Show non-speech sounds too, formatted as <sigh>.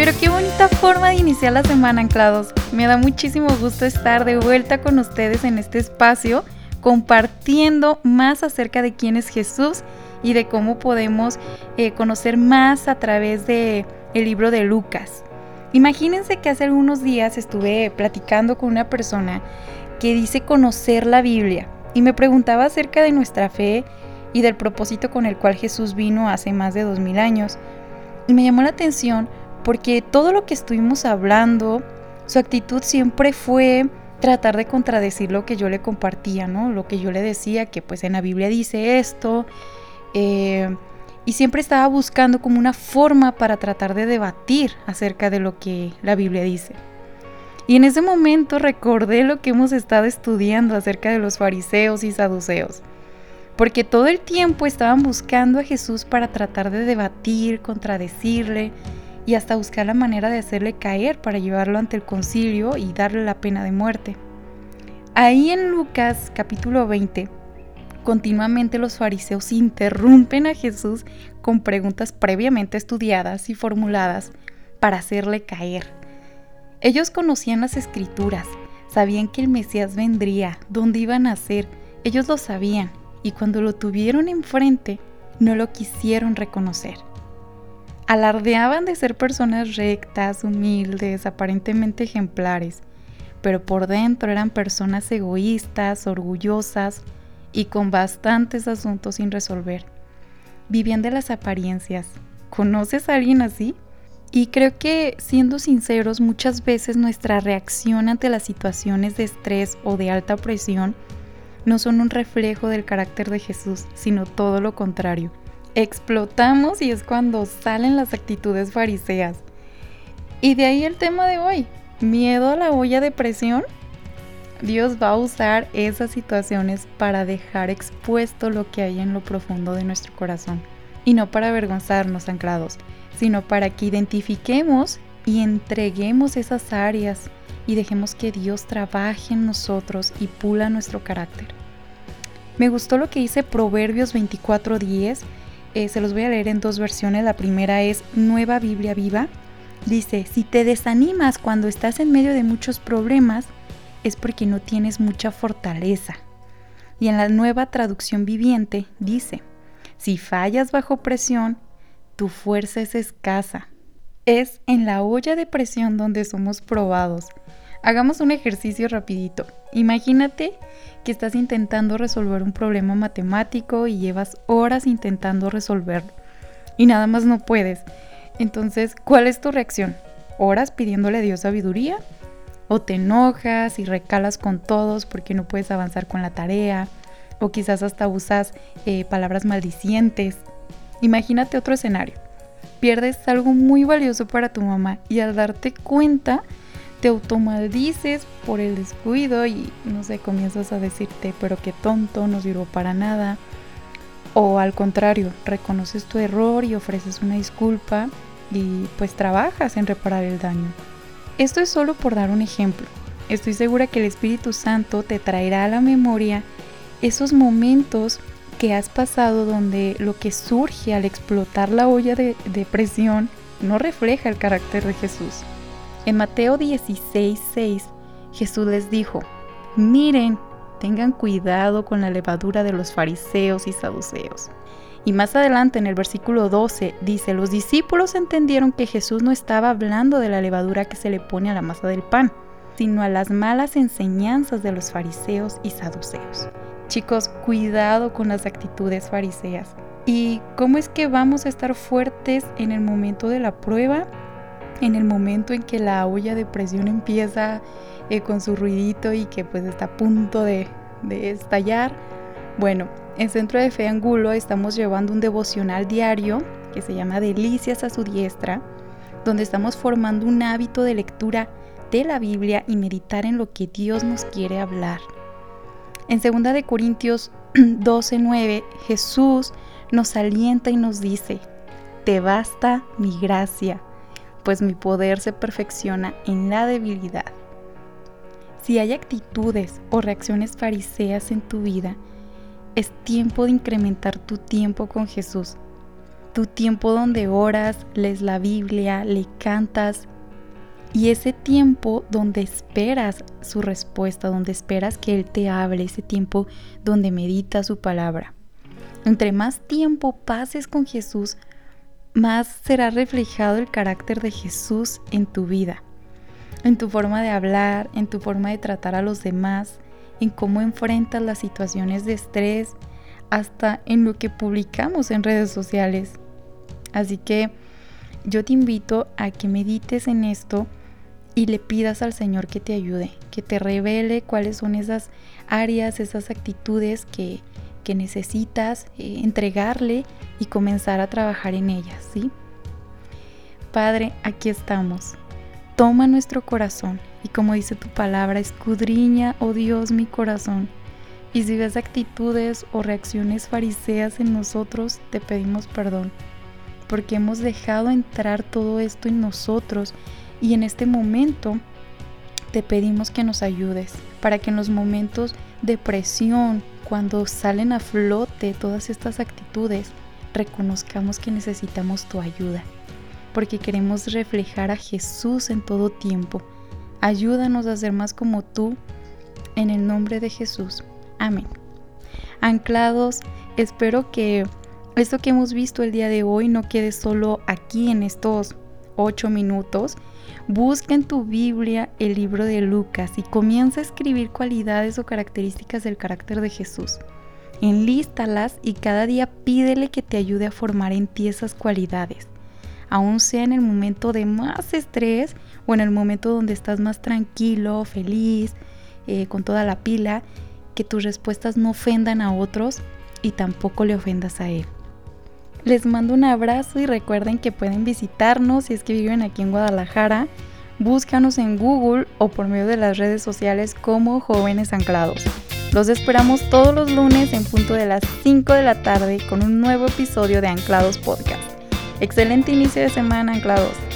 Pero qué bonita forma de iniciar la semana, anclados. Me da muchísimo gusto estar de vuelta con ustedes en este espacio, compartiendo más acerca de quién es Jesús y de cómo podemos eh, conocer más a través de el libro de Lucas. Imagínense que hace algunos días estuve platicando con una persona que dice conocer la Biblia y me preguntaba acerca de nuestra fe y del propósito con el cual Jesús vino hace más de dos mil años. Y me llamó la atención porque todo lo que estuvimos hablando, su actitud siempre fue tratar de contradecir lo que yo le compartía, ¿no? Lo que yo le decía, que pues en la Biblia dice esto, eh, y siempre estaba buscando como una forma para tratar de debatir acerca de lo que la Biblia dice. Y en ese momento recordé lo que hemos estado estudiando acerca de los fariseos y saduceos, porque todo el tiempo estaban buscando a Jesús para tratar de debatir, contradecirle, y hasta buscar la manera de hacerle caer para llevarlo ante el concilio y darle la pena de muerte. Ahí en Lucas capítulo 20, continuamente los fariseos interrumpen a Jesús con preguntas previamente estudiadas y formuladas para hacerle caer. Ellos conocían las escrituras, sabían que el Mesías vendría, dónde iba a nacer, ellos lo sabían, y cuando lo tuvieron enfrente, no lo quisieron reconocer. Alardeaban de ser personas rectas, humildes, aparentemente ejemplares, pero por dentro eran personas egoístas, orgullosas y con bastantes asuntos sin resolver. Vivían de las apariencias. ¿Conoces a alguien así? Y creo que, siendo sinceros, muchas veces nuestra reacción ante las situaciones de estrés o de alta presión no son un reflejo del carácter de Jesús, sino todo lo contrario explotamos y es cuando salen las actitudes fariseas. Y de ahí el tema de hoy, miedo a la olla de presión. Dios va a usar esas situaciones para dejar expuesto lo que hay en lo profundo de nuestro corazón. Y no para avergonzarnos anclados, sino para que identifiquemos y entreguemos esas áreas y dejemos que Dios trabaje en nosotros y pula nuestro carácter. Me gustó lo que dice Proverbios 24:10 eh, se los voy a leer en dos versiones. La primera es Nueva Biblia Viva. Dice, si te desanimas cuando estás en medio de muchos problemas, es porque no tienes mucha fortaleza. Y en la nueva traducción viviente dice, si fallas bajo presión, tu fuerza es escasa. Es en la olla de presión donde somos probados. Hagamos un ejercicio rapidito. Imagínate que estás intentando resolver un problema matemático y llevas horas intentando resolverlo y nada más no puedes. Entonces, ¿cuál es tu reacción? ¿Horas pidiéndole a Dios sabiduría? ¿O te enojas y recalas con todos porque no puedes avanzar con la tarea? ¿O quizás hasta usas eh, palabras maldicientes? Imagínate otro escenario. Pierdes algo muy valioso para tu mamá y al darte cuenta te automaldices por el descuido y no sé, comienzas a decirte, pero qué tonto, no sirvo para nada. O al contrario, reconoces tu error y ofreces una disculpa y pues trabajas en reparar el daño. Esto es solo por dar un ejemplo. Estoy segura que el Espíritu Santo te traerá a la memoria esos momentos que has pasado donde lo que surge al explotar la olla de, de presión no refleja el carácter de Jesús. En Mateo 16, 6, Jesús les dijo, miren, tengan cuidado con la levadura de los fariseos y saduceos. Y más adelante en el versículo 12 dice, los discípulos entendieron que Jesús no estaba hablando de la levadura que se le pone a la masa del pan, sino a las malas enseñanzas de los fariseos y saduceos. Chicos, cuidado con las actitudes fariseas. ¿Y cómo es que vamos a estar fuertes en el momento de la prueba? En el momento en que la olla de presión empieza eh, con su ruidito y que pues está a punto de, estallar. Bueno, en Centro de Fe Angulo estamos llevando un devocional diario que se llama Delicias a su diestra, donde estamos formando un hábito de lectura de la Biblia y meditar en lo que Dios nos quiere hablar. En 2 de Corintios <clears throat> 12:9, Jesús nos alienta y nos dice: "Te basta mi gracia, pues mi poder se perfecciona en la debilidad. Si hay actitudes o reacciones fariseas en tu vida, es tiempo de incrementar tu tiempo con Jesús. tu tiempo donde oras, lees la Biblia, le cantas y ese tiempo donde esperas su respuesta, donde esperas que Él te hable, ese tiempo donde medita su palabra. Entre más tiempo pases con Jesús, más será reflejado el carácter de Jesús en tu vida, en tu forma de hablar, en tu forma de tratar a los demás, en cómo enfrentas las situaciones de estrés, hasta en lo que publicamos en redes sociales. Así que yo te invito a que medites en esto y le pidas al Señor que te ayude, que te revele cuáles son esas áreas, esas actitudes que, que necesitas eh, entregarle y comenzar a trabajar en ellas, ¿sí? Padre, aquí estamos. Toma nuestro corazón y como dice tu palabra, escudriña, oh Dios, mi corazón. Y si ves actitudes o reacciones fariseas en nosotros, te pedimos perdón, porque hemos dejado entrar todo esto en nosotros y en este momento te pedimos que nos ayudes para que en los momentos de presión, cuando salen a flote todas estas actitudes, reconozcamos que necesitamos tu ayuda, porque queremos reflejar a Jesús en todo tiempo. Ayúdanos a ser más como tú, en el nombre de Jesús. Amén. Anclados, espero que esto que hemos visto el día de hoy no quede solo aquí en estos ocho minutos, busca en tu Biblia el libro de Lucas y comienza a escribir cualidades o características del carácter de Jesús. Enlístalas y cada día pídele que te ayude a formar en ti esas cualidades. Aún sea en el momento de más estrés o en el momento donde estás más tranquilo, feliz, eh, con toda la pila, que tus respuestas no ofendan a otros y tampoco le ofendas a Él. Les mando un abrazo y recuerden que pueden visitarnos si es que viven aquí en Guadalajara. Búscanos en Google o por medio de las redes sociales como Jóvenes Anclados. Los esperamos todos los lunes en punto de las 5 de la tarde con un nuevo episodio de Anclados Podcast. Excelente inicio de semana, Anclados.